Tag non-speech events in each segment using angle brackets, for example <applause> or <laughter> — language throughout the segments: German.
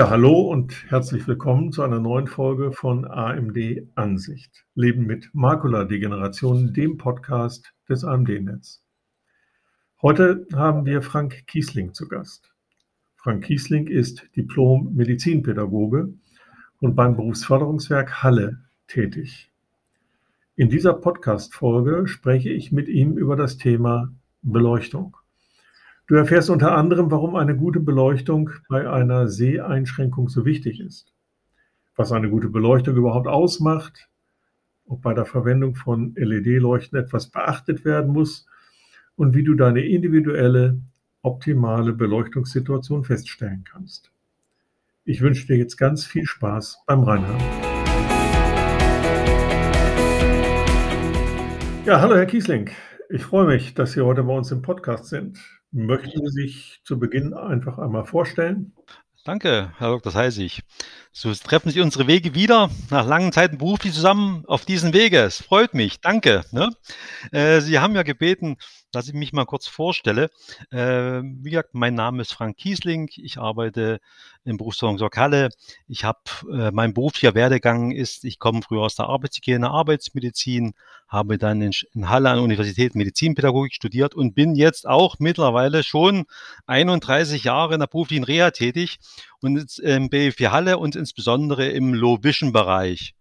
Ja, hallo und herzlich willkommen zu einer neuen Folge von AMD Ansicht. Leben mit Makuladegeneration, dem Podcast des AMD-Netz. Heute haben wir Frank Kiesling zu Gast. Frank Kiesling ist Diplom-Medizinpädagoge und beim Berufsförderungswerk Halle tätig. In dieser Podcast-Folge spreche ich mit ihm über das Thema Beleuchtung. Du erfährst unter anderem, warum eine gute Beleuchtung bei einer Seheinschränkung so wichtig ist, was eine gute Beleuchtung überhaupt ausmacht, ob bei der Verwendung von LED-Leuchten etwas beachtet werden muss und wie du deine individuelle, optimale Beleuchtungssituation feststellen kannst. Ich wünsche dir jetzt ganz viel Spaß beim Reinhören. Ja, hallo Herr Kiesling. Ich freue mich, dass Sie heute bei uns im Podcast sind. Möchten Sie sich zu Beginn einfach einmal vorstellen? Danke, Herr Dr. Heisig. So treffen sich unsere Wege wieder nach langen Zeiten beruflich zusammen auf diesen Wege. Es freut mich. Danke. Ne? Äh, Sie haben ja gebeten, dass ich mich mal kurz vorstelle. Äh, wie gesagt, mein Name ist Frank Kiesling. Ich arbeite im Berufsversorgung Halle. Ich habe, äh, mein beruflicher Werdegang ist, ich komme früher aus der Arbeitshygiene, Arbeitsmedizin, habe dann in, in Halle an der Universität Medizinpädagogik studiert und bin jetzt auch mittlerweile schon 31 Jahre in der beruflichen Reha tätig und im BFW Halle und insbesondere im Low-Vision-Bereich.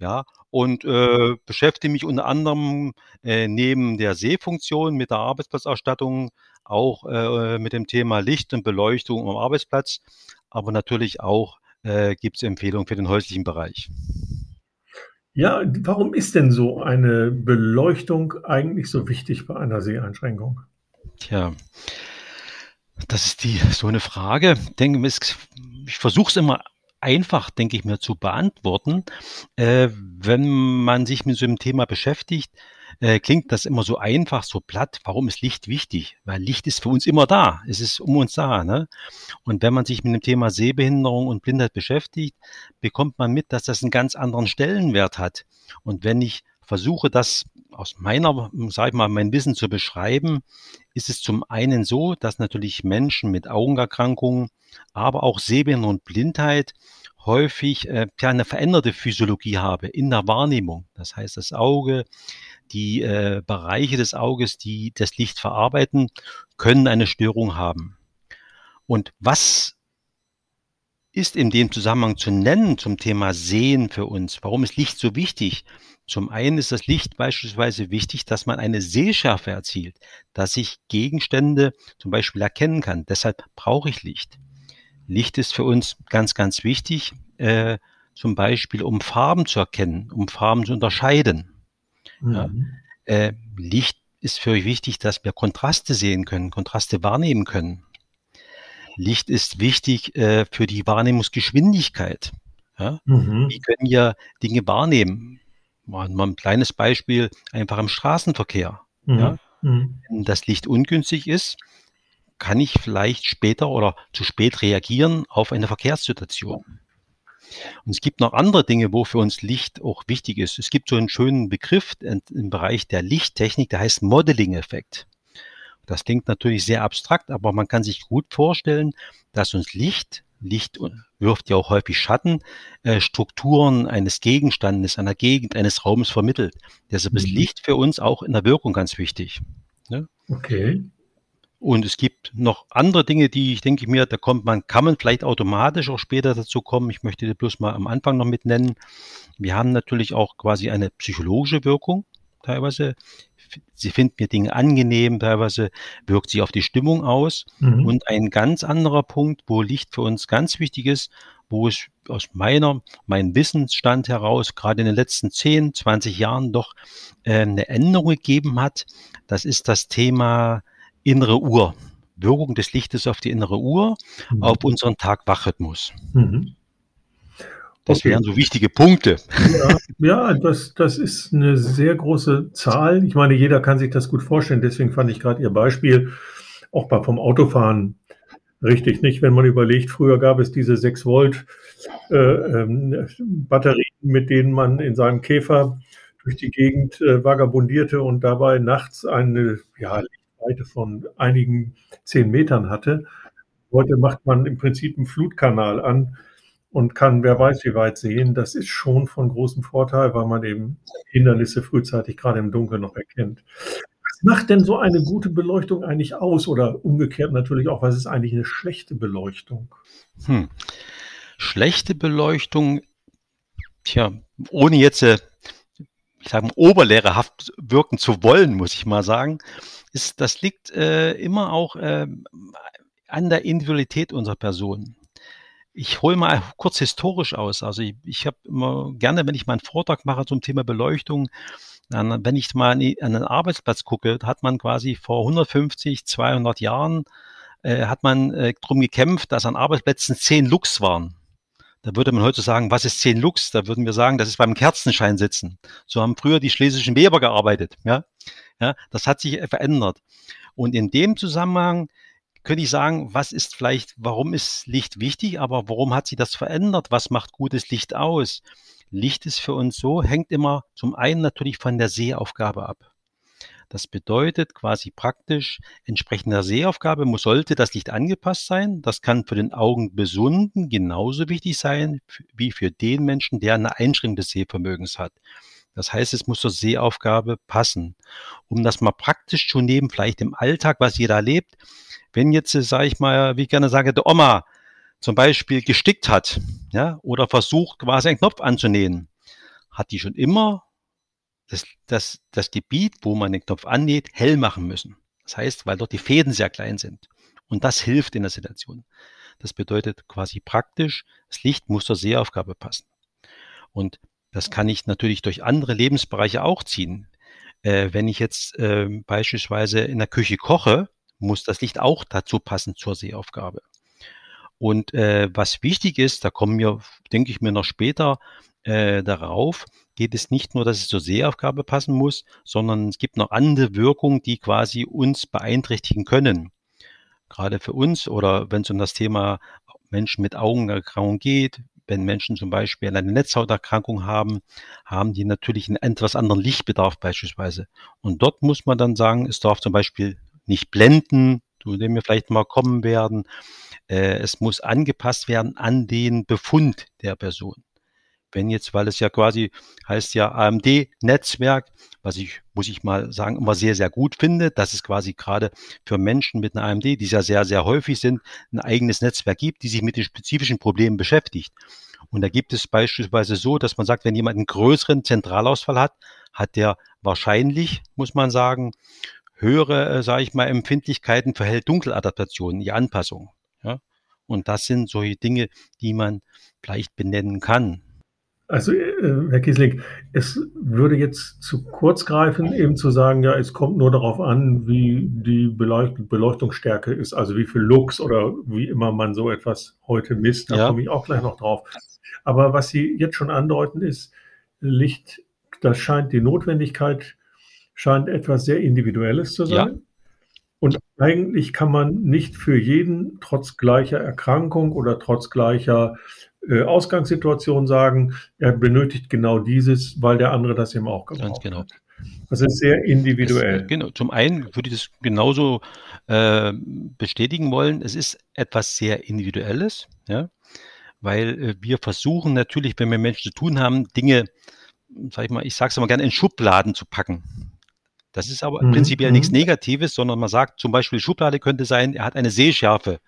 Ja, und äh, beschäftige mich unter anderem äh, neben der Sehfunktion mit der Arbeitsplatzausstattung auch äh, mit dem Thema Licht und Beleuchtung am Arbeitsplatz, aber natürlich auch äh, gibt es Empfehlungen für den häuslichen Bereich. Ja, warum ist denn so eine Beleuchtung eigentlich so wichtig bei einer Seheinschränkung? Tja, das ist die so eine Frage. Ich denke, ich versuche es immer einfach, denke ich mir, zu beantworten. Äh, wenn man sich mit so einem Thema beschäftigt, äh, klingt das immer so einfach, so platt. Warum ist Licht wichtig? Weil Licht ist für uns immer da. Es ist um uns da. Ne? Und wenn man sich mit dem Thema Sehbehinderung und Blindheit beschäftigt, bekommt man mit, dass das einen ganz anderen Stellenwert hat. Und wenn ich versuche, das aus meiner, sag ich mal, mein Wissen zu beschreiben, ist es zum einen so, dass natürlich Menschen mit Augenerkrankungen aber auch Sehbehinderung und Blindheit häufig äh, eine veränderte Physiologie habe in der Wahrnehmung. Das heißt, das Auge, die äh, Bereiche des Auges, die das Licht verarbeiten, können eine Störung haben. Und was ist in dem Zusammenhang zu nennen zum Thema Sehen für uns? Warum ist Licht so wichtig? Zum einen ist das Licht beispielsweise wichtig, dass man eine Sehschärfe erzielt, dass ich Gegenstände zum Beispiel erkennen kann. Deshalb brauche ich Licht. Licht ist für uns ganz, ganz wichtig, äh, zum Beispiel um Farben zu erkennen, um Farben zu unterscheiden. Mhm. Ja. Äh, Licht ist für euch wichtig, dass wir Kontraste sehen können, Kontraste wahrnehmen können. Licht ist wichtig äh, für die Wahrnehmungsgeschwindigkeit. Ja? Mhm. Wie können wir Dinge wahrnehmen? Mal, ein kleines Beispiel, einfach im Straßenverkehr. Mhm. Ja? Mhm. Wenn das Licht ungünstig ist, kann ich vielleicht später oder zu spät reagieren auf eine Verkehrssituation. Und es gibt noch andere Dinge, wo für uns Licht auch wichtig ist. Es gibt so einen schönen Begriff im Bereich der Lichttechnik, der heißt Modeling-Effekt. Das klingt natürlich sehr abstrakt, aber man kann sich gut vorstellen, dass uns Licht, Licht wirft ja auch häufig Schatten, äh, Strukturen eines Gegenstandes, einer Gegend, eines Raumes vermittelt. Deshalb ist mhm. Licht für uns auch in der Wirkung ganz wichtig. Ne? Okay. Und es gibt noch andere Dinge, die ich denke mir, da kommt man, kann man vielleicht automatisch auch später dazu kommen. Ich möchte die bloß mal am Anfang noch mit nennen. Wir haben natürlich auch quasi eine psychologische Wirkung teilweise. Sie finden mir Dinge angenehm, teilweise wirkt sie auf die Stimmung aus. Mhm. Und ein ganz anderer Punkt, wo Licht für uns ganz wichtig ist, wo es aus meiner, meinem Wissensstand heraus gerade in den letzten 10, 20 Jahren doch äh, eine Änderung gegeben hat, das ist das Thema innere Uhr. Wirkung des Lichtes auf die innere Uhr, mhm. auf unseren Tag-Wach-Rhythmus. Mhm. Das wären so wichtige Punkte. Ja, ja, das, das ist eine sehr große Zahl. Ich meine, jeder kann sich das gut vorstellen. Deswegen fand ich gerade Ihr Beispiel auch bei, vom Autofahren richtig. Nicht, wenn man überlegt, früher gab es diese 6 Volt äh, ähm, Batterien, mit denen man in seinem Käfer durch die Gegend äh, vagabundierte und dabei nachts eine ja, Breite von einigen zehn Metern hatte. Heute macht man im Prinzip einen Flutkanal an und kann wer weiß wie weit sehen. Das ist schon von großem Vorteil, weil man eben Hindernisse frühzeitig gerade im Dunkeln noch erkennt. Was macht denn so eine gute Beleuchtung eigentlich aus? Oder umgekehrt natürlich auch, was ist eigentlich eine schlechte Beleuchtung? Hm. Schlechte Beleuchtung, tja, ohne jetzt, äh, ich sage mal, oberlehrerhaft wirken zu wollen, muss ich mal sagen, ist, das liegt äh, immer auch äh, an der Individualität unserer Person. Ich hole mal kurz historisch aus. Also ich, ich habe immer gerne, wenn ich mal einen Vortrag mache zum Thema Beleuchtung, dann, wenn ich mal an einen Arbeitsplatz gucke, hat man quasi vor 150, 200 Jahren äh, hat man äh, darum gekämpft, dass an Arbeitsplätzen 10 Lux waren. Da würde man heute sagen, was ist 10 Lux? Da würden wir sagen, das ist beim Kerzenschein sitzen. So haben früher die schlesischen Weber gearbeitet. Ja, ja das hat sich verändert. Und in dem Zusammenhang könnte ich sagen, was ist vielleicht, warum ist Licht wichtig, aber warum hat sich das verändert? Was macht gutes Licht aus? Licht ist für uns so, hängt immer zum einen natürlich von der Sehaufgabe ab. Das bedeutet quasi praktisch, entsprechend der Sehaufgabe muss, sollte das Licht angepasst sein. Das kann für den Augenbesunden genauso wichtig sein wie für den Menschen, der eine Einschränkung des Sehvermögens hat. Das heißt, es muss zur Sehaufgabe passen. Um das mal praktisch zu nehmen, vielleicht im Alltag, was jeder erlebt, wenn jetzt, sage ich mal, wie ich gerne sage, der Oma zum Beispiel gestickt hat, ja, oder versucht quasi einen Knopf anzunähen, hat die schon immer das, das, das Gebiet, wo man den Knopf annäht, hell machen müssen. Das heißt, weil dort die Fäden sehr klein sind. Und das hilft in der Situation. Das bedeutet quasi praktisch, das Licht muss zur Sehaufgabe passen. Und das kann ich natürlich durch andere Lebensbereiche auch ziehen. Äh, wenn ich jetzt äh, beispielsweise in der Küche koche, muss das Licht auch dazu passen zur Sehaufgabe. Und äh, was wichtig ist, da kommen wir, denke ich mir noch später äh, darauf, geht es nicht nur, dass es zur Sehaufgabe passen muss, sondern es gibt noch andere Wirkungen, die quasi uns beeinträchtigen können. Gerade für uns oder wenn es um das Thema Menschen mit Augenerkrankung geht, wenn Menschen zum Beispiel eine Netzhauterkrankung haben, haben die natürlich einen etwas anderen Lichtbedarf beispielsweise. Und dort muss man dann sagen, es darf zum Beispiel nicht blenden, zu dem wir vielleicht mal kommen werden. Äh, es muss angepasst werden an den Befund der Person. Wenn jetzt, weil es ja quasi heißt ja AMD-Netzwerk, was ich, muss ich mal sagen, immer sehr, sehr gut finde, dass es quasi gerade für Menschen mit einer AMD, die ja sehr, sehr häufig sind, ein eigenes Netzwerk gibt, die sich mit den spezifischen Problemen beschäftigt. Und da gibt es beispielsweise so, dass man sagt, wenn jemand einen größeren Zentralausfall hat, hat der wahrscheinlich, muss man sagen, höhere, äh, sage ich mal, Empfindlichkeiten für Hell-Dunkel-Adaptationen, die Anpassung. Ja? Und das sind solche Dinge, die man vielleicht benennen kann. Also, äh, Herr Kiesling, es würde jetzt zu kurz greifen, eben zu sagen, ja, es kommt nur darauf an, wie die Beleucht Beleuchtungsstärke ist, also wie viel Lux oder wie immer man so etwas heute misst. Da ja. komme ich auch gleich noch drauf. Aber was Sie jetzt schon andeuten, ist, Licht, das scheint die Notwendigkeit scheint etwas sehr Individuelles zu sein. Ja. Eigentlich kann man nicht für jeden trotz gleicher Erkrankung oder trotz gleicher äh, Ausgangssituation sagen, er benötigt genau dieses, weil der andere das eben auch gebraucht Ganz genau. hat. Das ist sehr individuell. Es, genau. Zum einen würde ich das genauso äh, bestätigen wollen. Es ist etwas sehr Individuelles, ja, weil äh, wir versuchen natürlich, wenn wir Menschen zu tun haben, Dinge, sag ich mal, ich sage es immer gerne, in Schubladen zu packen. Das ist aber mhm. prinzipiell nichts mhm. Negatives, sondern man sagt zum Beispiel, Schublade könnte sein, er hat eine Sehschärfe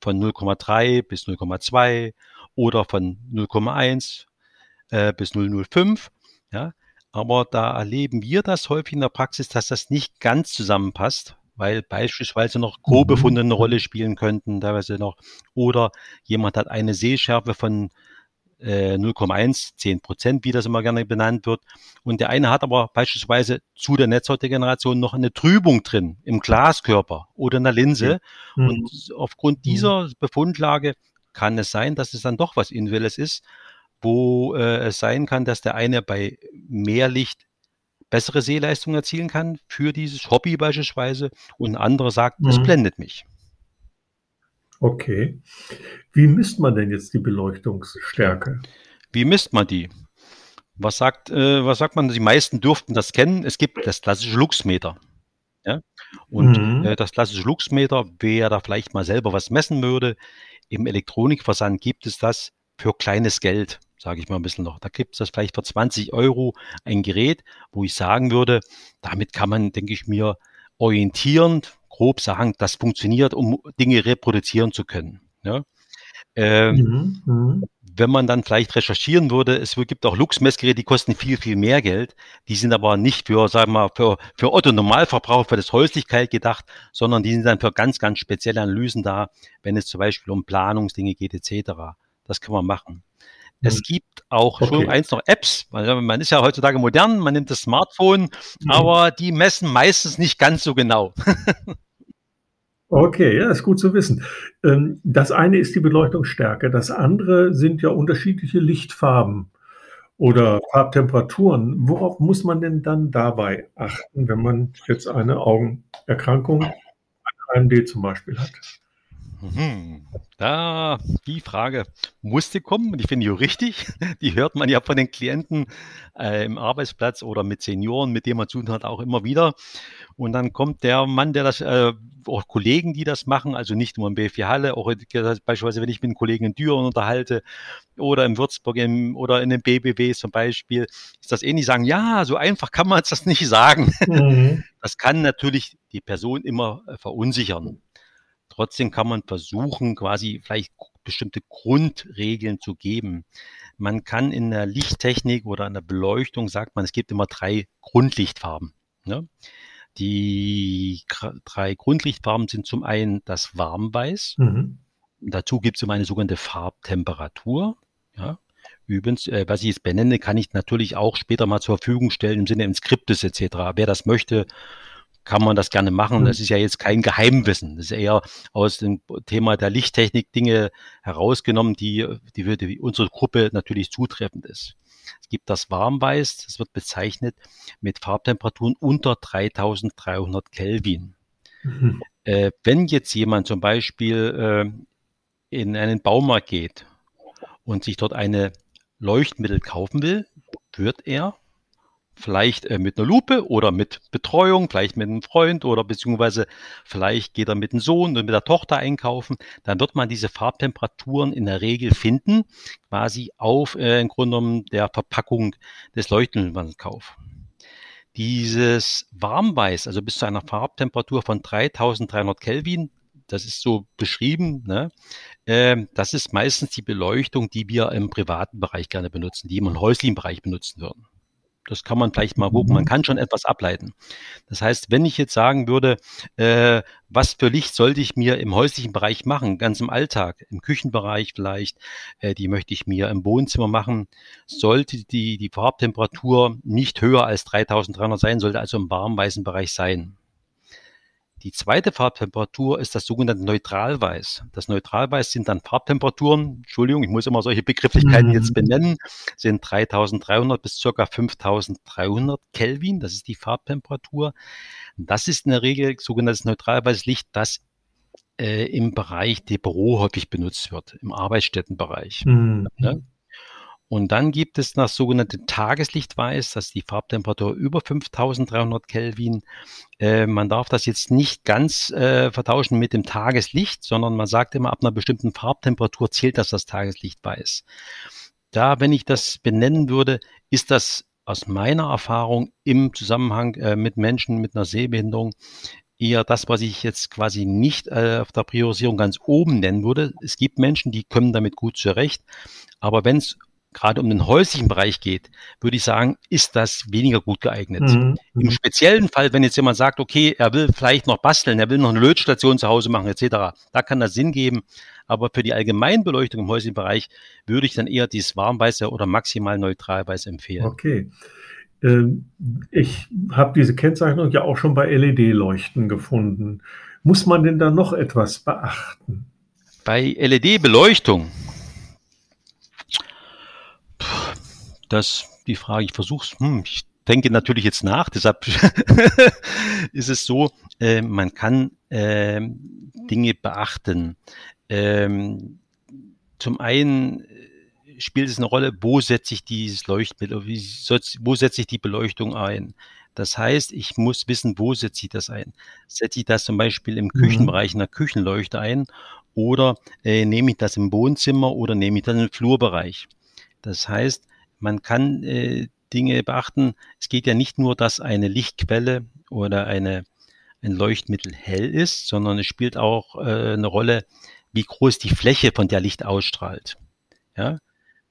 von 0,3 bis 0,2 oder von 0,1 äh, bis 0,05. Ja, aber da erleben wir das häufig in der Praxis, dass das nicht ganz zusammenpasst, weil beispielsweise noch Co-Befunde eine Rolle spielen könnten, teilweise noch, oder jemand hat eine Sehschärfe von 0,1, äh, 10 Prozent, wie das immer gerne benannt wird. Und der eine hat aber beispielsweise zu der Netzhautdegeneration noch eine Trübung drin im Glaskörper oder in der Linse. Mhm. Und aufgrund mhm. dieser Befundlage kann es sein, dass es dann doch was Individuelles ist, wo äh, es sein kann, dass der eine bei mehr Licht bessere Sehleistung erzielen kann für dieses Hobby beispielsweise und ein anderer sagt, es mhm. blendet mich. Okay. Wie misst man denn jetzt die Beleuchtungsstärke? Wie misst man die? Was sagt, äh, was sagt man? Die meisten dürften das kennen. Es gibt das klassische Luxmeter. Ja? Und mhm. äh, das klassische Luxmeter, wer da vielleicht mal selber was messen würde, im Elektronikversand gibt es das für kleines Geld, sage ich mal ein bisschen noch. Da gibt es das vielleicht für 20 Euro ein Gerät, wo ich sagen würde, damit kann man, denke ich mir, orientierend, grob sagen, das funktioniert, um Dinge reproduzieren zu können. Ja? Ähm, mhm, mhm. Wenn man dann vielleicht recherchieren würde, es gibt auch Lux-Messgeräte, die kosten viel, viel mehr Geld. Die sind aber nicht für, sagen wir mal, für, für Otto Normalverbraucher, für das Häuslichkeit gedacht, sondern die sind dann für ganz, ganz spezielle Analysen da, wenn es zum Beispiel um Planungsdinge geht, etc. Das kann man machen. Es mhm. gibt auch okay. schon eins noch Apps. Man ist ja heutzutage modern, man nimmt das Smartphone, mhm. aber die messen meistens nicht ganz so genau. <laughs> Okay, ja, ist gut zu wissen. Ähm, das eine ist die Beleuchtungsstärke, das andere sind ja unterschiedliche Lichtfarben oder Farbtemperaturen. Worauf muss man denn dann dabei achten, wenn man jetzt eine Augenerkrankung, eine AMD zum Beispiel hat? Mhm. Da, die Frage musste kommen und ich finde die richtig. Die hört man ja von den Klienten äh, im Arbeitsplatz oder mit Senioren, mit denen man zu tun hat, auch immer wieder. Und dann kommt der Mann, der das, äh, auch Kollegen, die das machen, also nicht nur im BFI Halle, auch beispielsweise, wenn ich mit einem Kollegen in Düren unterhalte oder in Würzburg im, oder in den BBW zum Beispiel, ist das ähnlich sagen, ja, so einfach kann man es das nicht sagen. Mhm. Das kann natürlich die Person immer äh, verunsichern. Trotzdem kann man versuchen, quasi vielleicht bestimmte Grundregeln zu geben. Man kann in der Lichttechnik oder in der Beleuchtung, sagt man, es gibt immer drei Grundlichtfarben. Ne? Die drei Grundlichtfarben sind zum einen das Warmweiß. Mhm. Dazu gibt es immer eine sogenannte Farbtemperatur. Ja. Übrigens, äh, was ich jetzt benenne, kann ich natürlich auch später mal zur Verfügung stellen im Sinne eines Skriptes etc. Wer das möchte, kann man das gerne machen. Das mhm. ist ja jetzt kein Geheimwissen. Das ist eher aus dem Thema der Lichttechnik Dinge herausgenommen, die, die für unsere Gruppe natürlich zutreffend ist. Es gibt das Warmweiß, das wird bezeichnet mit Farbtemperaturen unter 3300 Kelvin. Mhm. Äh, wenn jetzt jemand zum Beispiel äh, in einen Baumarkt geht und sich dort eine Leuchtmittel kaufen will, wird er vielleicht äh, mit einer Lupe oder mit Betreuung, vielleicht mit einem Freund oder beziehungsweise vielleicht geht er mit dem Sohn und mit der Tochter einkaufen, dann wird man diese Farbtemperaturen in der Regel finden, quasi auf äh, im Grunde genommen der Verpackung des Leuchtmittelkauf. Dieses Warmweiß, also bis zu einer Farbtemperatur von 3300 Kelvin, das ist so beschrieben, ne? äh, das ist meistens die Beleuchtung, die wir im privaten Bereich gerne benutzen, die wir im häuslichen Bereich benutzen würden. Das kann man vielleicht mal gucken. Man mhm. kann schon etwas ableiten. Das heißt, wenn ich jetzt sagen würde, äh, was für Licht sollte ich mir im häuslichen Bereich machen, ganz im Alltag, im Küchenbereich vielleicht, äh, die möchte ich mir im Wohnzimmer machen, sollte die, die Farbtemperatur nicht höher als 3300 sein, sollte also im warmweißen Bereich sein. Die zweite Farbtemperatur ist das sogenannte Neutralweiß. Das Neutralweiß sind dann Farbtemperaturen, Entschuldigung, ich muss immer solche Begrifflichkeiten mhm. jetzt benennen, sind 3300 bis circa 5300 Kelvin. Das ist die Farbtemperatur. Das ist in der Regel sogenanntes Neutralweißlicht, das äh, im Bereich der Büro häufig benutzt wird, im Arbeitsstättenbereich. Mhm. Ne? Und dann gibt es das sogenannte Tageslichtweiß, das ist die Farbtemperatur über 5300 Kelvin. Äh, man darf das jetzt nicht ganz äh, vertauschen mit dem Tageslicht, sondern man sagt immer, ab einer bestimmten Farbtemperatur zählt das das Tageslichtweiß. Da, wenn ich das benennen würde, ist das aus meiner Erfahrung im Zusammenhang äh, mit Menschen mit einer Sehbehinderung eher das, was ich jetzt quasi nicht äh, auf der Priorisierung ganz oben nennen würde. Es gibt Menschen, die kommen damit gut zurecht. Aber wenn es gerade um den häuslichen Bereich geht, würde ich sagen, ist das weniger gut geeignet. Mhm. Im mhm. speziellen Fall, wenn jetzt jemand sagt, okay, er will vielleicht noch basteln, er will noch eine Lötstation zu Hause machen, etc., da kann das Sinn geben. Aber für die Allgemeinbeleuchtung im häuslichen Bereich würde ich dann eher dieses Warmweiße oder maximal Neutralweiß empfehlen. Okay. Ähm, ich habe diese Kennzeichnung ja auch schon bei LED-Leuchten gefunden. Muss man denn da noch etwas beachten? Bei LED-Beleuchtung das die Frage, ich versuche es, hm, ich denke natürlich jetzt nach, deshalb <laughs> ist es so, äh, man kann äh, Dinge beachten. Ähm, zum einen spielt es eine Rolle, wo setze ich dieses Leuchtmittel, wo setze ich die Beleuchtung ein? Das heißt, ich muss wissen, wo setze ich das ein. Setze ich das zum Beispiel im mhm. Küchenbereich in der Küchenleuchte ein oder äh, nehme ich das im Wohnzimmer oder nehme ich das im Flurbereich. Das heißt, man kann äh, Dinge beachten. Es geht ja nicht nur, dass eine Lichtquelle oder eine, ein Leuchtmittel hell ist, sondern es spielt auch äh, eine Rolle, wie groß die Fläche von der Licht ausstrahlt. Ja,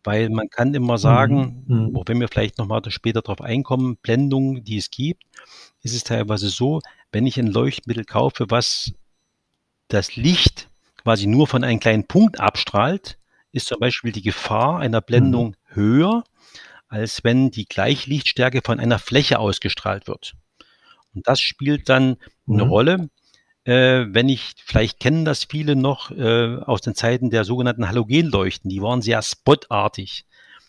weil man kann immer sagen, mhm. mhm. auch wenn wir vielleicht nochmal später darauf einkommen, Blendungen, die es gibt, ist es teilweise so, wenn ich ein Leuchtmittel kaufe, was das Licht quasi nur von einem kleinen Punkt abstrahlt, ist zum Beispiel die Gefahr einer Blendung mhm. höher, als wenn die Gleichlichtstärke von einer Fläche ausgestrahlt wird. Und das spielt dann eine mhm. Rolle, äh, wenn ich, vielleicht kennen das viele noch äh, aus den Zeiten der sogenannten Halogenleuchten, die waren sehr spotartig.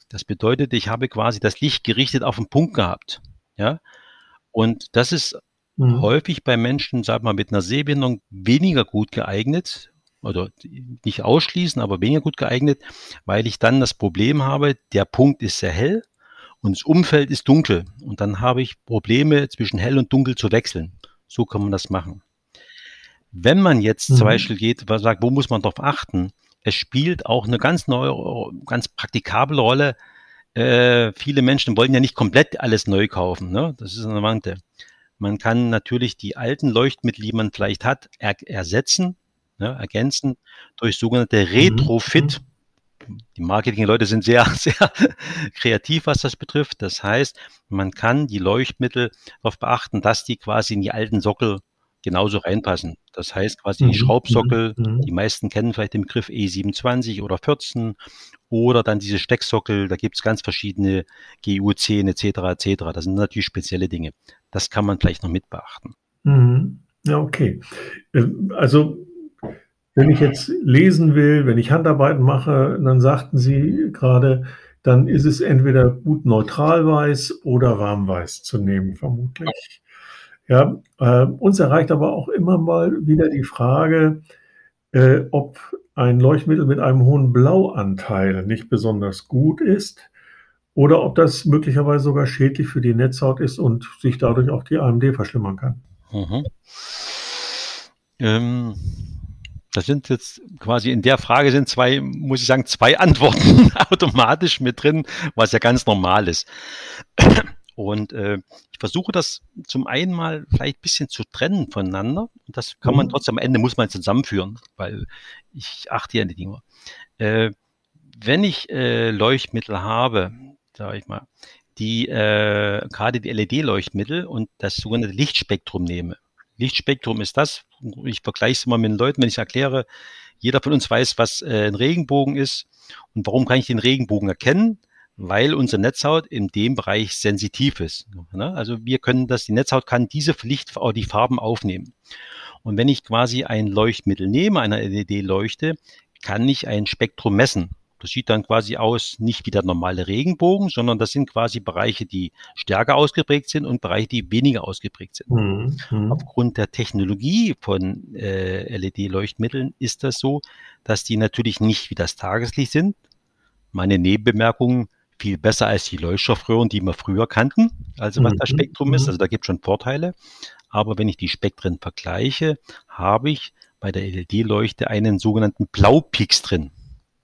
Das bedeutet, ich habe quasi das Licht gerichtet auf einen Punkt gehabt. Ja, und das ist mhm. häufig bei Menschen, sag mal, mit einer Sehbehinderung weniger gut geeignet, oder nicht ausschließen, aber weniger gut geeignet, weil ich dann das Problem habe, der Punkt ist sehr hell und das Umfeld ist dunkel. Und dann habe ich Probleme zwischen hell und dunkel zu wechseln. So kann man das machen. Wenn man jetzt mhm. zum Beispiel geht, sagt, wo muss man darauf achten? Es spielt auch eine ganz neue, ganz praktikable Rolle. Äh, viele Menschen wollen ja nicht komplett alles neu kaufen. Ne? Das ist eine Wante. Man kann natürlich die alten Leuchtmittel, die man vielleicht hat, er ersetzen, ne, ergänzen durch sogenannte mhm. Retrofit. Mhm. Die Marketing-Leute sind sehr, <laughs> sehr kreativ, was das betrifft. Das heißt, man kann die Leuchtmittel darauf beachten, dass die quasi in die alten Sockel genauso reinpassen. Das heißt quasi die mhm, Schraubsockel, mhm, mhm. die meisten kennen vielleicht den Begriff E27 oder 14 oder dann diese Stecksockel, da gibt's ganz verschiedene GU10 etc. etc. Das sind natürlich spezielle Dinge. Das kann man vielleicht noch mit beachten. Mhm. Ja, okay. Ähm, also wenn ich jetzt lesen will, wenn ich Handarbeiten mache, dann sagten Sie gerade, dann ist es entweder gut neutralweiß oder warmweiß zu nehmen, vermutlich. Ja, äh, uns erreicht aber auch immer mal wieder die Frage, äh, ob ein Leuchtmittel mit einem hohen Blauanteil nicht besonders gut ist oder ob das möglicherweise sogar schädlich für die Netzhaut ist und sich dadurch auch die AMD verschlimmern kann. Mhm. Ähm, das sind jetzt quasi in der Frage sind zwei, muss ich sagen, zwei <laughs> Antworten automatisch mit drin, was ja ganz normal ist. Und äh, ich versuche das zum einen mal vielleicht ein bisschen zu trennen voneinander. Und das kann man mhm. trotzdem am Ende muss man zusammenführen, weil ich achte ja an die Dinge. Äh, wenn ich äh, Leuchtmittel habe, sage ich mal, die äh, gerade die LED-Leuchtmittel und das sogenannte Lichtspektrum nehme. Lichtspektrum ist das, ich vergleiche es immer mit den Leuten, wenn ich erkläre, jeder von uns weiß, was äh, ein Regenbogen ist und warum kann ich den Regenbogen erkennen? weil unsere Netzhaut in dem Bereich sensitiv ist. Ne? Also wir können das, die Netzhaut kann diese Licht, die Farben aufnehmen. Und wenn ich quasi ein Leuchtmittel nehme, einer LED-Leuchte, kann ich ein Spektrum messen. Das sieht dann quasi aus, nicht wie der normale Regenbogen, sondern das sind quasi Bereiche, die stärker ausgeprägt sind und Bereiche, die weniger ausgeprägt sind. Mhm. mhm. Aufgrund der Technologie von äh, LED-Leuchtmitteln ist das so, dass die natürlich nicht wie das Tageslicht sind. Meine Nebenbemerkungen, viel besser als die Leuchtstoffröhren, die wir früher kannten, also was mhm. das Spektrum ist. Mhm. Also da gibt es schon Vorteile. Aber wenn ich die Spektren vergleiche, habe ich bei der LED-Leuchte einen sogenannten Blaupix drin.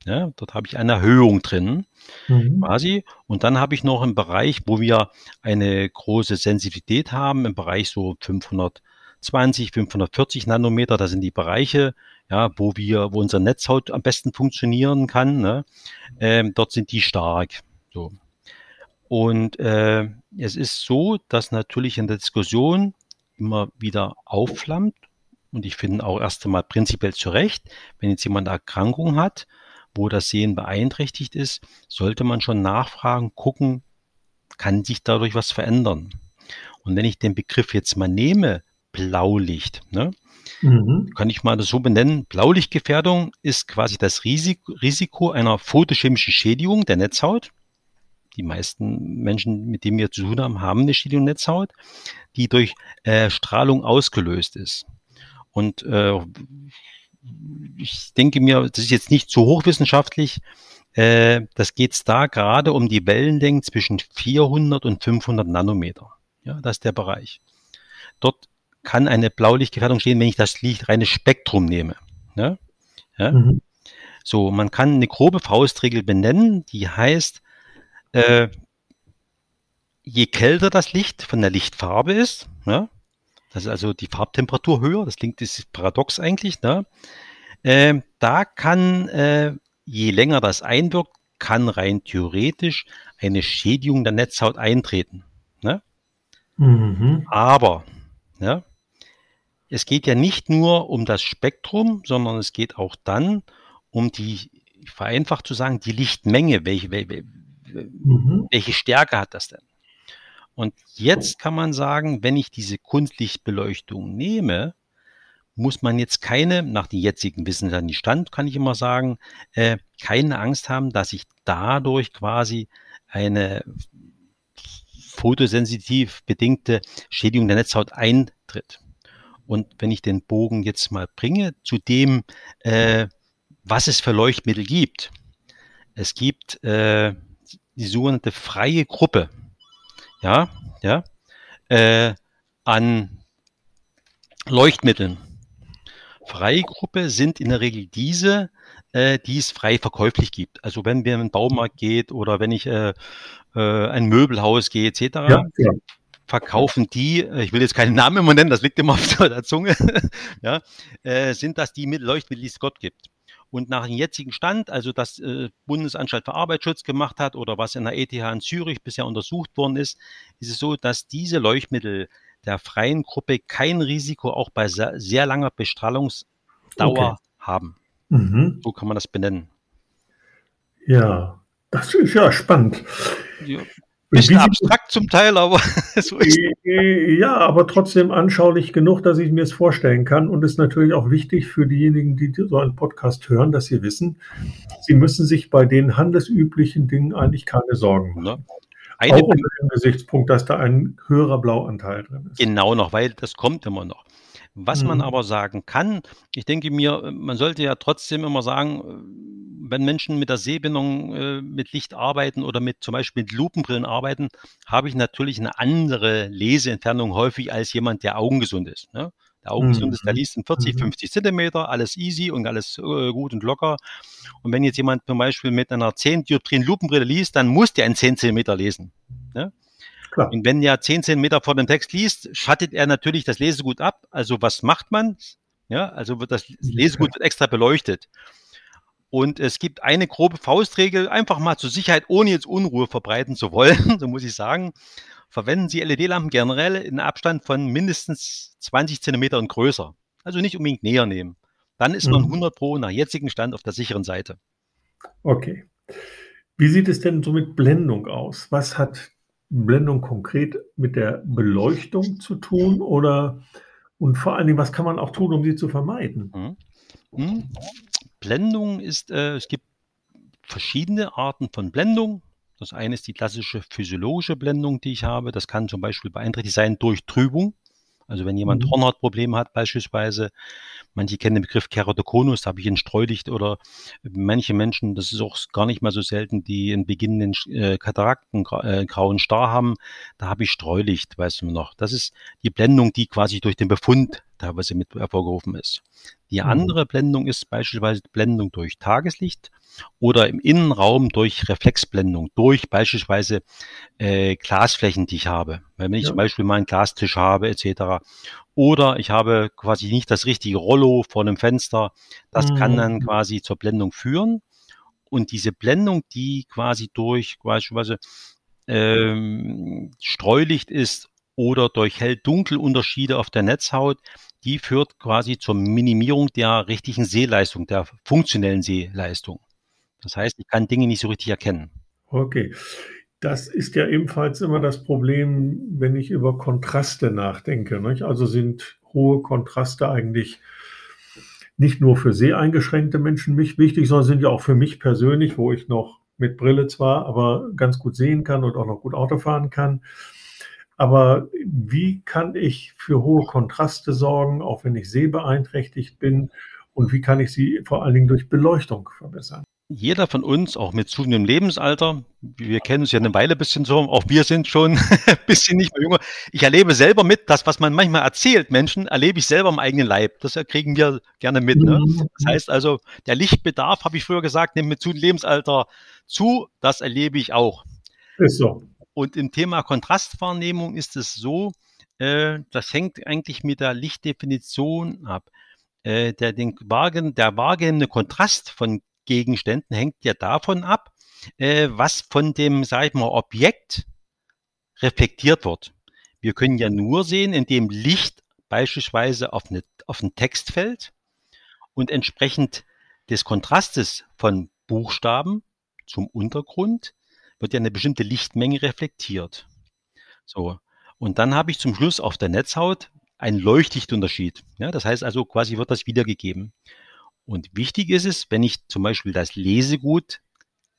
Ja, dort habe ich eine Erhöhung drin, mhm. quasi. Und dann habe ich noch einen Bereich, wo wir eine große Sensitivität haben, im Bereich so 520, 540 Nanometer. Das sind die Bereiche, ja, wo wir, wo unser Netzhaut am besten funktionieren kann. Ne? Ähm, dort sind die stark. So. Und äh, es ist so, dass natürlich in der Diskussion immer wieder aufflammt und ich finde auch erst einmal prinzipiell zu Recht, wenn jetzt jemand eine Erkrankung hat, wo das Sehen beeinträchtigt ist, sollte man schon nachfragen, gucken, kann sich dadurch was verändern. Und wenn ich den Begriff jetzt mal nehme, Blaulicht, ne, mhm. kann ich mal das so benennen, Blaulichtgefährdung ist quasi das Risiko, einer photochemischen Schädigung der Netzhaut die meisten Menschen, mit denen wir zu tun haben, haben eine Stadionnetzhaut, die durch äh, Strahlung ausgelöst ist. Und äh, ich denke mir, das ist jetzt nicht so hochwissenschaftlich, äh, das geht da gerade um die Wellenlängen zwischen 400 und 500 Nanometer. Ja, das ist der Bereich. Dort kann eine Blaulichtgefährdung stehen, wenn ich das Licht reine Spektrum nehme. Ja? Ja? Mhm. So, man kann eine grobe Faustregel benennen, die heißt, äh, je kälter das Licht von der Lichtfarbe ist, ja, das ist also die Farbtemperatur höher, das klingt das ist paradox eigentlich, ne, äh, da kann, äh, je länger das einwirkt, kann rein theoretisch eine Schädigung der Netzhaut eintreten. Ne? Mhm. Aber ja, es geht ja nicht nur um das Spektrum, sondern es geht auch dann um die, vereinfacht zu sagen, die Lichtmenge. Welche, welche, mhm. welche Stärke hat das denn? Und jetzt kann man sagen, wenn ich diese Kunstlichtbeleuchtung nehme, muss man jetzt keine, nach dem jetzigen Wissensstand Stand, kann ich immer sagen, äh, keine Angst haben, dass ich dadurch quasi eine fotosensitiv bedingte Schädigung der Netzhaut eintritt. Und wenn ich den Bogen jetzt mal bringe zu dem, äh, was es für Leuchtmittel gibt. Es gibt äh, die sogenannte freie Gruppe, ja, ja, äh, an Leuchtmitteln. Freie Gruppe sind in der Regel diese, äh, die es frei verkäuflich gibt. Also wenn wir in den Baumarkt geht oder wenn ich äh, äh, ein Möbelhaus gehe etc. Ja, ja. Verkaufen die, äh, ich will jetzt keinen Namen immer nennen, das liegt immer auf der Zunge, <laughs> ja, äh, sind das die Leuchtmittel, die es Gott gibt. Und nach dem jetzigen Stand, also das äh, Bundesanstalt für Arbeitsschutz gemacht hat oder was in der ETH in Zürich bisher untersucht worden ist, ist es so, dass diese Leuchtmittel der freien Gruppe kein Risiko auch bei sehr, sehr langer Bestrahlungsdauer okay. haben. Mhm. So kann man das benennen. Ja, das ist ja spannend. Ja. Bisschen abstrakt zum Teil, aber <laughs> so ist Ja, aber trotzdem anschaulich genug, dass ich mir es vorstellen kann. Und es ist natürlich auch wichtig für diejenigen, die so einen Podcast hören, dass sie wissen, sie müssen sich bei den handelsüblichen Dingen eigentlich keine Sorgen machen. Eine auch unter dem Gesichtspunkt, dass da ein höherer Blauanteil drin ist. Genau noch, weil das kommt immer noch. Was mhm. man aber sagen kann, ich denke mir, man sollte ja trotzdem immer sagen, wenn Menschen mit der Sehbindung äh, mit Licht arbeiten oder mit zum Beispiel mit Lupenbrillen arbeiten, habe ich natürlich eine andere Leseentfernung häufig als jemand, der augengesund ist. Ne? Der augengesund mhm. ist, der liest in 40, 50 mhm. Zentimeter, alles easy und alles äh, gut und locker. Und wenn jetzt jemand zum Beispiel mit einer 10 Dioptrien Lupenbrille liest, dann muss der in 10 Zentimeter lesen. Ne? Klar. Und wenn er 10 Zentimeter vor dem Text liest, schattet er natürlich das Lesegut ab. Also was macht man? Ja, also wird das Lesegut wird extra beleuchtet. Und es gibt eine grobe Faustregel, einfach mal zur Sicherheit, ohne jetzt Unruhe verbreiten zu wollen, <laughs> so muss ich sagen. Verwenden Sie LED-Lampen generell in Abstand von mindestens 20 Zentimeter und größer. Also nicht unbedingt näher nehmen. Dann ist man 100 mhm. Pro nach jetzigem Stand auf der sicheren Seite. Okay. Wie sieht es denn so mit Blendung aus? Was hat Blendung konkret mit der Beleuchtung zu tun oder und vor allen Dingen, was kann man auch tun, um sie zu vermeiden? Mhm. Mhm. Blendung ist, äh, es gibt verschiedene Arten von Blendung. Das eine ist die klassische physiologische Blendung, die ich habe. Das kann zum Beispiel beeinträchtigt sein durch Trübung. Also wenn jemand mhm. Hornhautprobleme hat beispielsweise, manche kennen den Begriff Keratokonus, da habe ich ein Streulicht oder manche Menschen, das ist auch gar nicht mal so selten, die einen beginnenden äh, Katarakten, äh, grauen Star haben, da habe ich Streulicht, weißt du noch. Das ist die Blendung, die quasi durch den Befund teilweise mit hervorgerufen ist. Die mhm. andere Blendung ist beispielsweise Blendung durch Tageslicht oder im Innenraum durch Reflexblendung, durch beispielsweise äh, Glasflächen, die ich habe. Wenn ich ja. zum Beispiel mal einen Glastisch habe etc. Oder ich habe quasi nicht das richtige Rollo vor einem Fenster. Das mhm. kann dann quasi zur Blendung führen. Und diese Blendung, die quasi durch beispielsweise ähm, Streulicht ist oder durch Hell-Dunkel-Unterschiede auf der Netzhaut, die führt quasi zur Minimierung der richtigen Sehleistung, der funktionellen Sehleistung. Das heißt, ich kann Dinge nicht so richtig erkennen. Okay. Das ist ja ebenfalls immer das Problem, wenn ich über Kontraste nachdenke. Nicht? Also sind hohe Kontraste eigentlich nicht nur für sehr eingeschränkte Menschen mich wichtig, sondern sind ja auch für mich persönlich, wo ich noch mit Brille zwar, aber ganz gut sehen kann und auch noch gut Auto fahren kann. Aber wie kann ich für hohe Kontraste sorgen, auch wenn ich sehbeeinträchtigt bin? Und wie kann ich sie vor allen Dingen durch Beleuchtung verbessern? Jeder von uns, auch mit zunehmendem Lebensalter, wir kennen uns ja eine Weile ein bisschen so, auch wir sind schon <laughs> ein bisschen nicht mehr jünger. Ich erlebe selber mit, das, was man manchmal erzählt, Menschen, erlebe ich selber im eigenen Leib. Das kriegen wir gerne mit. Ne? Mhm. Das heißt also, der Lichtbedarf, habe ich früher gesagt, nimmt mit zunehmendem Lebensalter zu. Das erlebe ich auch. Ist so. Und im Thema Kontrastwahrnehmung ist es so, äh, das hängt eigentlich mit der Lichtdefinition ab. Äh, der, den, der wahrgenommene Kontrast von Gegenständen hängt ja davon ab, äh, was von dem, sag ich mal, Objekt reflektiert wird. Wir können ja nur sehen, indem Licht beispielsweise auf, eine, auf einen Text fällt und entsprechend des Kontrastes von Buchstaben zum Untergrund wird ja eine bestimmte Lichtmenge reflektiert. So. Und dann habe ich zum Schluss auf der Netzhaut einen Leuchtdichtunterschied. Ja, das heißt also, quasi wird das wiedergegeben. Und wichtig ist es, wenn ich zum Beispiel das Lesegut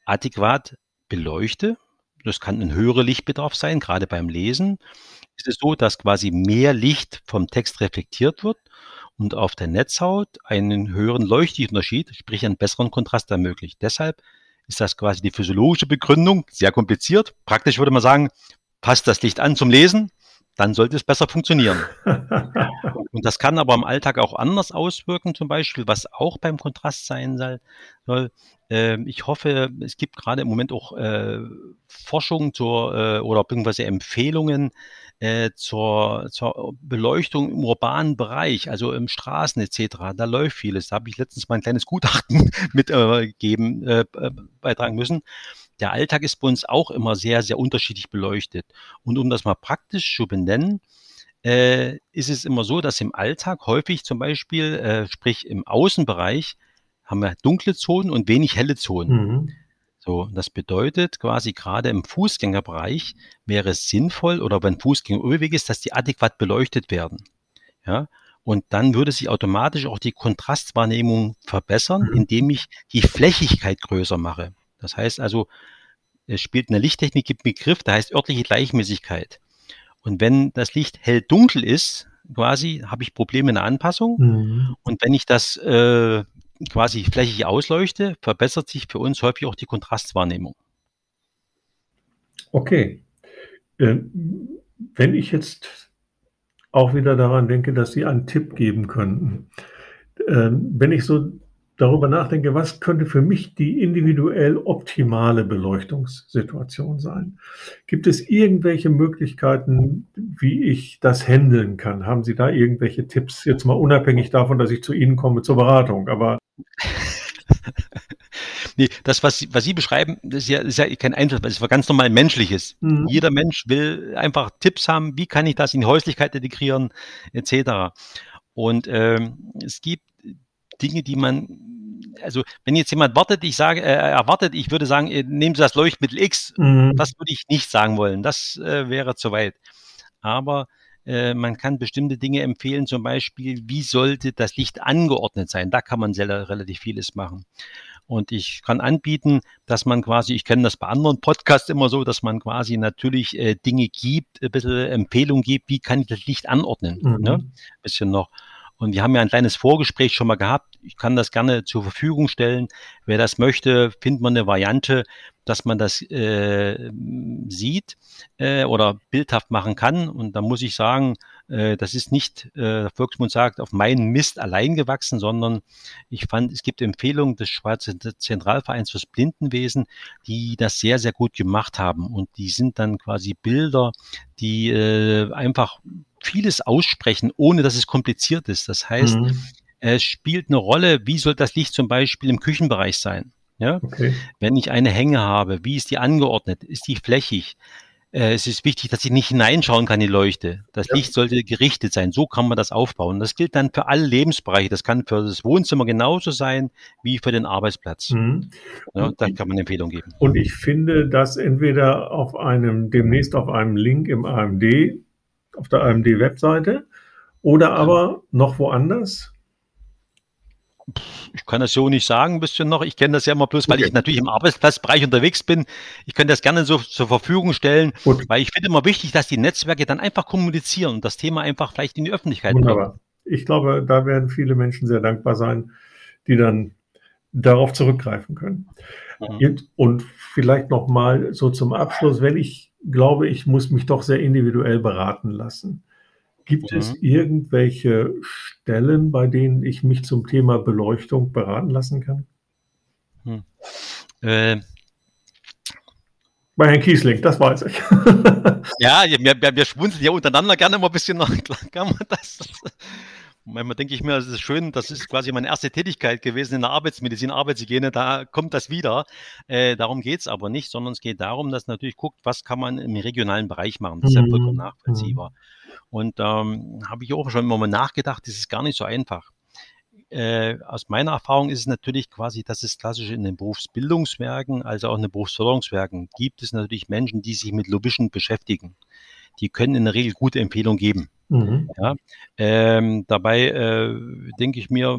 adäquat beleuchte, das kann ein höherer Lichtbedarf sein, gerade beim Lesen, ist es so, dass quasi mehr Licht vom Text reflektiert wird und auf der Netzhaut einen höheren Leuchtdichtunterschied, sprich einen besseren Kontrast ermöglicht. Deshalb ist das quasi die physiologische Begründung, sehr kompliziert. Praktisch würde man sagen, passt das Licht an zum Lesen, dann sollte es besser funktionieren. <laughs> Und das kann aber im Alltag auch anders auswirken, zum Beispiel, was auch beim Kontrast sein soll. Äh, ich hoffe, es gibt gerade im Moment auch äh, Forschung zur äh, oder irgendwelche Empfehlungen äh, zur, zur Beleuchtung im urbanen Bereich, also im Straßen etc. Da läuft vieles. Da habe ich letztens mal ein kleines Gutachten <laughs> mitgeben, äh, äh, beitragen müssen der Alltag ist bei uns auch immer sehr, sehr unterschiedlich beleuchtet. Und um das mal praktisch zu benennen, äh, ist es immer so, dass im Alltag häufig zum Beispiel, äh, sprich im Außenbereich, haben wir dunkle Zonen und wenig helle Zonen. Mhm. So, das bedeutet quasi gerade im Fußgängerbereich wäre es sinnvoll oder wenn Fußgänger überweg ist, dass die adäquat beleuchtet werden. Ja, und dann würde sich automatisch auch die Kontrastwahrnehmung verbessern, mhm. indem ich die Flächigkeit größer mache. Das heißt also, es spielt eine Lichttechnik gibt Begriff, der heißt örtliche Gleichmäßigkeit. Und wenn das Licht hell-dunkel ist, quasi, habe ich Probleme in der Anpassung. Mhm. Und wenn ich das äh, quasi flächig ausleuchte, verbessert sich für uns häufig auch die Kontrastwahrnehmung. Okay. Äh, wenn ich jetzt auch wieder daran denke, dass Sie einen Tipp geben könnten. Äh, wenn ich so darüber nachdenke, was könnte für mich die individuell optimale Beleuchtungssituation sein? Gibt es irgendwelche Möglichkeiten, wie ich das handeln kann? Haben Sie da irgendwelche Tipps? Jetzt mal unabhängig davon, dass ich zu Ihnen komme zur Beratung, aber. <laughs> Nee, das, was Sie, was Sie beschreiben, ist ja, ist ja kein Einfluss, das ist ganz normal menschliches. Mhm. Jeder Mensch will einfach Tipps haben, wie kann ich das in die Häuslichkeit integrieren, etc. Und ähm, es gibt Dinge, die man, also wenn jetzt jemand wartet, ich sage, äh, erwartet, ich würde sagen, äh, nehmen Sie das Leuchtmittel X, mhm. das würde ich nicht sagen wollen. Das äh, wäre zu weit. Aber äh, man kann bestimmte Dinge empfehlen, zum Beispiel, wie sollte das Licht angeordnet sein? Da kann man sehr, relativ vieles machen. Und ich kann anbieten, dass man quasi, ich kenne das bei anderen Podcasts immer so, dass man quasi natürlich äh, Dinge gibt, ein bisschen Empfehlungen gibt, wie kann ich das Licht anordnen. Mhm. Ne? Bisschen noch. Und wir haben ja ein kleines Vorgespräch schon mal gehabt. Ich kann das gerne zur Verfügung stellen. Wer das möchte, findet man eine Variante, dass man das äh, sieht äh, oder bildhaft machen kann. Und da muss ich sagen, äh, das ist nicht, äh, Volksmund sagt, auf meinen Mist allein gewachsen, sondern ich fand, es gibt Empfehlungen des Schweizer Zentralvereins fürs Blindenwesen, die das sehr, sehr gut gemacht haben. Und die sind dann quasi Bilder, die äh, einfach vieles aussprechen, ohne dass es kompliziert ist. Das heißt, mhm. es spielt eine Rolle, wie soll das Licht zum Beispiel im Küchenbereich sein? Ja? Okay. Wenn ich eine Hänge habe, wie ist die angeordnet? Ist die flächig? Äh, es ist wichtig, dass ich nicht hineinschauen kann in die Leuchte. Das ja. Licht sollte gerichtet sein. So kann man das aufbauen. Das gilt dann für alle Lebensbereiche. Das kann für das Wohnzimmer genauso sein wie für den Arbeitsplatz. Mhm. Ja, dann kann man Empfehlungen geben. Und ich finde, dass entweder auf einem, demnächst auf einem Link im AMD auf der AMD-Webseite oder aber noch woanders? Ich kann das so nicht sagen, ein bisschen noch. Ich kenne das ja immer bloß, weil okay. ich natürlich im Arbeitsplatzbereich unterwegs bin. Ich könnte das gerne so zur Verfügung stellen, Gut. weil ich finde immer wichtig, dass die Netzwerke dann einfach kommunizieren und das Thema einfach vielleicht in die Öffentlichkeit Wunderbar. Bringen. Ich glaube, da werden viele Menschen sehr dankbar sein, die dann darauf zurückgreifen können. Mhm. Und vielleicht noch mal so zum Abschluss, wenn ich glaube, ich muss mich doch sehr individuell beraten lassen. Gibt mhm. es irgendwelche Stellen, bei denen ich mich zum Thema Beleuchtung beraten lassen kann? Hm. Äh, bei Herrn Kiesling, das weiß ich. <laughs> ja, wir, wir, wir schmunzeln ja untereinander gerne mal ein bisschen nach. Kann man das, manchmal denke ich mir, es ist schön, das ist quasi meine erste Tätigkeit gewesen in der Arbeitsmedizin, Arbeitshygiene, da kommt das wieder. Äh, darum geht es aber nicht, sondern es geht darum, dass natürlich guckt, was kann man im regionalen Bereich machen. Das ist ja mhm. vollkommen nachvollziehbar. Und ähm, habe ich auch schon immer mal nachgedacht, das ist gar nicht so einfach. Äh, aus meiner Erfahrung ist es natürlich quasi, dass es klassisch in den Berufsbildungswerken, also auch in den Berufsförderungswerken, gibt es natürlich Menschen, die sich mit Lobischen beschäftigen. Die können in der Regel gute Empfehlungen geben. Mhm. Ja, ähm, dabei äh, denke ich mir,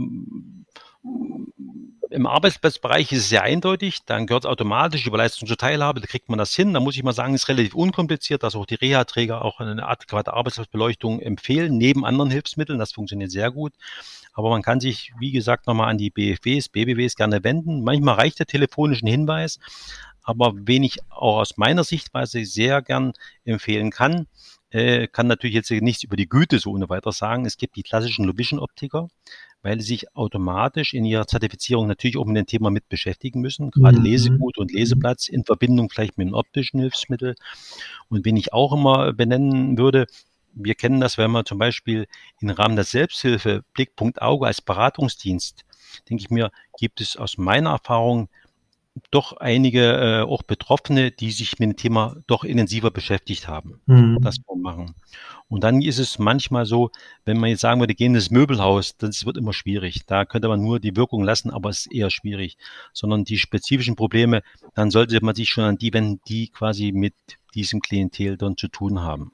im Arbeitsplatzbereich ist es sehr eindeutig, dann gehört es automatisch über Leistung zur Teilhabe, da kriegt man das hin. Da muss ich mal sagen, ist relativ unkompliziert, dass auch die Reha-Träger auch eine adäquate Arbeitsplatzbeleuchtung empfehlen, neben anderen Hilfsmitteln. Das funktioniert sehr gut. Aber man kann sich, wie gesagt, nochmal an die BFWs, BBWs gerne wenden. Manchmal reicht der telefonische Hinweis. Aber wen ich auch aus meiner Sichtweise sehr gern empfehlen kann, äh, kann natürlich jetzt nichts über die Güte so ohne weiter sagen. Es gibt die klassischen Lovision-Optiker, weil sie sich automatisch in ihrer Zertifizierung natürlich auch mit dem Thema mit beschäftigen müssen, gerade mhm. Lesegut und Leseplatz in Verbindung vielleicht mit einem optischen Hilfsmittel. Und wen ich auch immer benennen würde, wir kennen das, wenn man zum Beispiel im Rahmen der Selbsthilfe Blickpunkt Auge als Beratungsdienst, denke ich mir, gibt es aus meiner Erfahrung doch einige äh, auch Betroffene, die sich mit dem Thema doch intensiver beschäftigt haben. Mhm. Das machen. Und dann ist es manchmal so, wenn man jetzt sagen würde, gehen ins Möbelhaus, das wird immer schwierig. Da könnte man nur die Wirkung lassen, aber es ist eher schwierig. Sondern die spezifischen Probleme, dann sollte man sich schon an die wenden, die quasi mit diesem Klientel dann zu tun haben.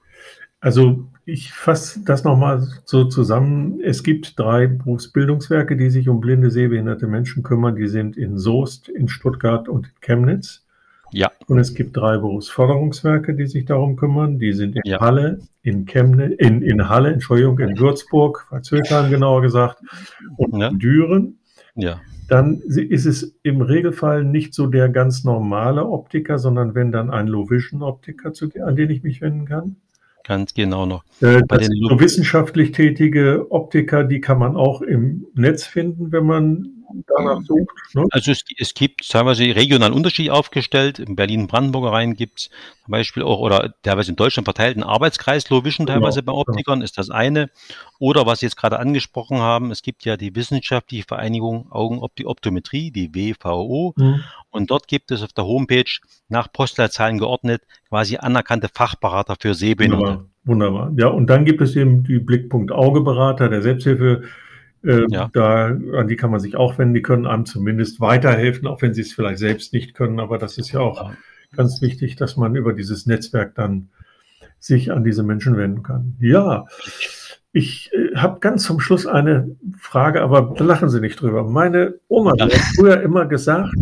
Also ich fasse das nochmal so zusammen. Es gibt drei Berufsbildungswerke, die sich um blinde, sehbehinderte Menschen kümmern. Die sind in Soest, in Stuttgart und in Chemnitz. Ja. Und es gibt drei Berufsförderungswerke, die sich darum kümmern. Die sind in ja. Halle, in Chemnitz, in, in Halle, Entschuldigung, in Würzburg, Zülheim genauer gesagt, und ja. in Düren. Ja. Dann ist es im Regelfall nicht so der ganz normale Optiker, sondern wenn dann ein Low-Vision-Optiker, an den ich mich wenden kann. Ganz genau noch. Äh, Bei den so wissenschaftlich tätige Optiker, die kann man auch im Netz finden, wenn man danach sucht. Ne? Also es, es, gibt teilweise regional unterschiedlich aufgestellt. In Berlin-Brandenburger Rhein gibt es zum Beispiel auch, oder teilweise in Deutschland verteilt, einen Arbeitskreis Low Vision teilweise genau, bei Optikern, genau. ist das eine. Oder was Sie jetzt gerade angesprochen haben, es gibt ja die Wissenschaftliche Vereinigung Augenoptometrie, die WVO. Mhm. Und dort gibt es auf der Homepage nach Postleitzahlen geordnet quasi anerkannte Fachberater für Sehbehinderte. Wunderbar. Wunderbar. Ja, und dann gibt es eben die Blickpunkt Augeberater der Selbsthilfe äh, ja. Da, an die kann man sich auch wenden. Die können einem zumindest weiterhelfen, auch wenn sie es vielleicht selbst nicht können. Aber das ist ja auch ja. ganz wichtig, dass man über dieses Netzwerk dann sich an diese Menschen wenden kann. Ja, ich äh, habe ganz zum Schluss eine Frage, aber lachen Sie nicht drüber. Meine Oma hat früher immer gesagt,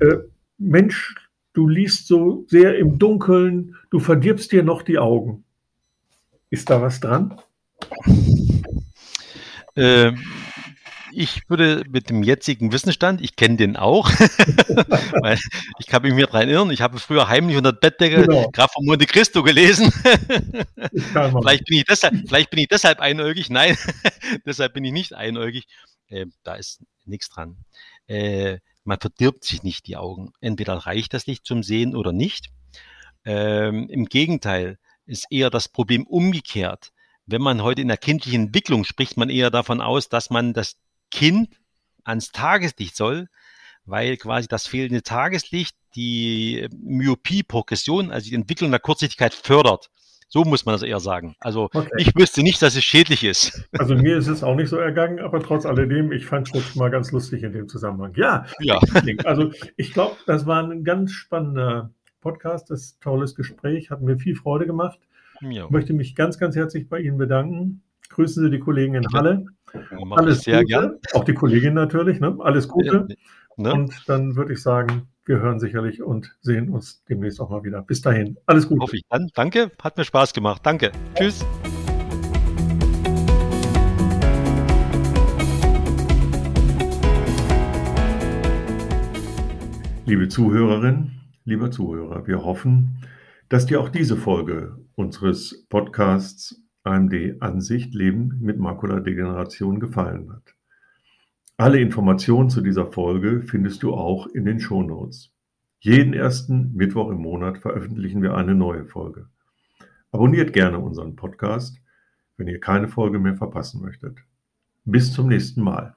äh, Mensch, du liest so sehr im Dunkeln, du verdirbst dir noch die Augen. Ist da was dran? Äh, ich würde mit dem jetzigen Wissensstand, ich kenne den auch, <laughs> weil ich kann mich mir daran erinnern, ich habe früher heimlich unter der Bettdecke genau. Graf von Monte Cristo gelesen. vielleicht, bin ich deshalb, vielleicht bin ich deshalb einäugig. Nein, <laughs> deshalb bin ich nicht einäugig. Äh, da ist nichts dran. Äh, man verdirbt sich nicht die Augen. Entweder reicht das Licht zum Sehen oder nicht. Ähm, Im Gegenteil ist eher das Problem umgekehrt wenn man heute in der kindlichen Entwicklung spricht man eher davon aus, dass man das Kind ans Tageslicht soll, weil quasi das fehlende Tageslicht die Myopie-Progression, also die Entwicklung der Kurzsichtigkeit fördert. So muss man das eher sagen. Also okay. ich wüsste nicht, dass es schädlich ist. Also mir ist es auch nicht so ergangen, aber trotz alledem, ich fand es jetzt mal ganz lustig in dem Zusammenhang. Ja, ja. <laughs> also ich glaube, das war ein ganz spannender Podcast, das tolles Gespräch, hat mir viel Freude gemacht. Ich möchte mich ganz, ganz herzlich bei Ihnen bedanken. Grüßen Sie die Kollegen in Halle. Alles sehr Gute. Gern. Auch die Kollegin natürlich. Ne? Alles Gute. Ne? Und dann würde ich sagen, wir hören sicherlich und sehen uns demnächst auch mal wieder. Bis dahin. Alles Gute. Hoffe ich dann. Danke. Hat mir Spaß gemacht. Danke. Ja. Tschüss. Liebe Zuhörerin, lieber Zuhörer, wir hoffen, dass dir auch diese Folge unseres Podcasts AMD Ansicht Leben mit Makuladegeneration gefallen hat. Alle Informationen zu dieser Folge findest du auch in den Shownotes. Jeden ersten Mittwoch im Monat veröffentlichen wir eine neue Folge. Abonniert gerne unseren Podcast, wenn ihr keine Folge mehr verpassen möchtet. Bis zum nächsten Mal.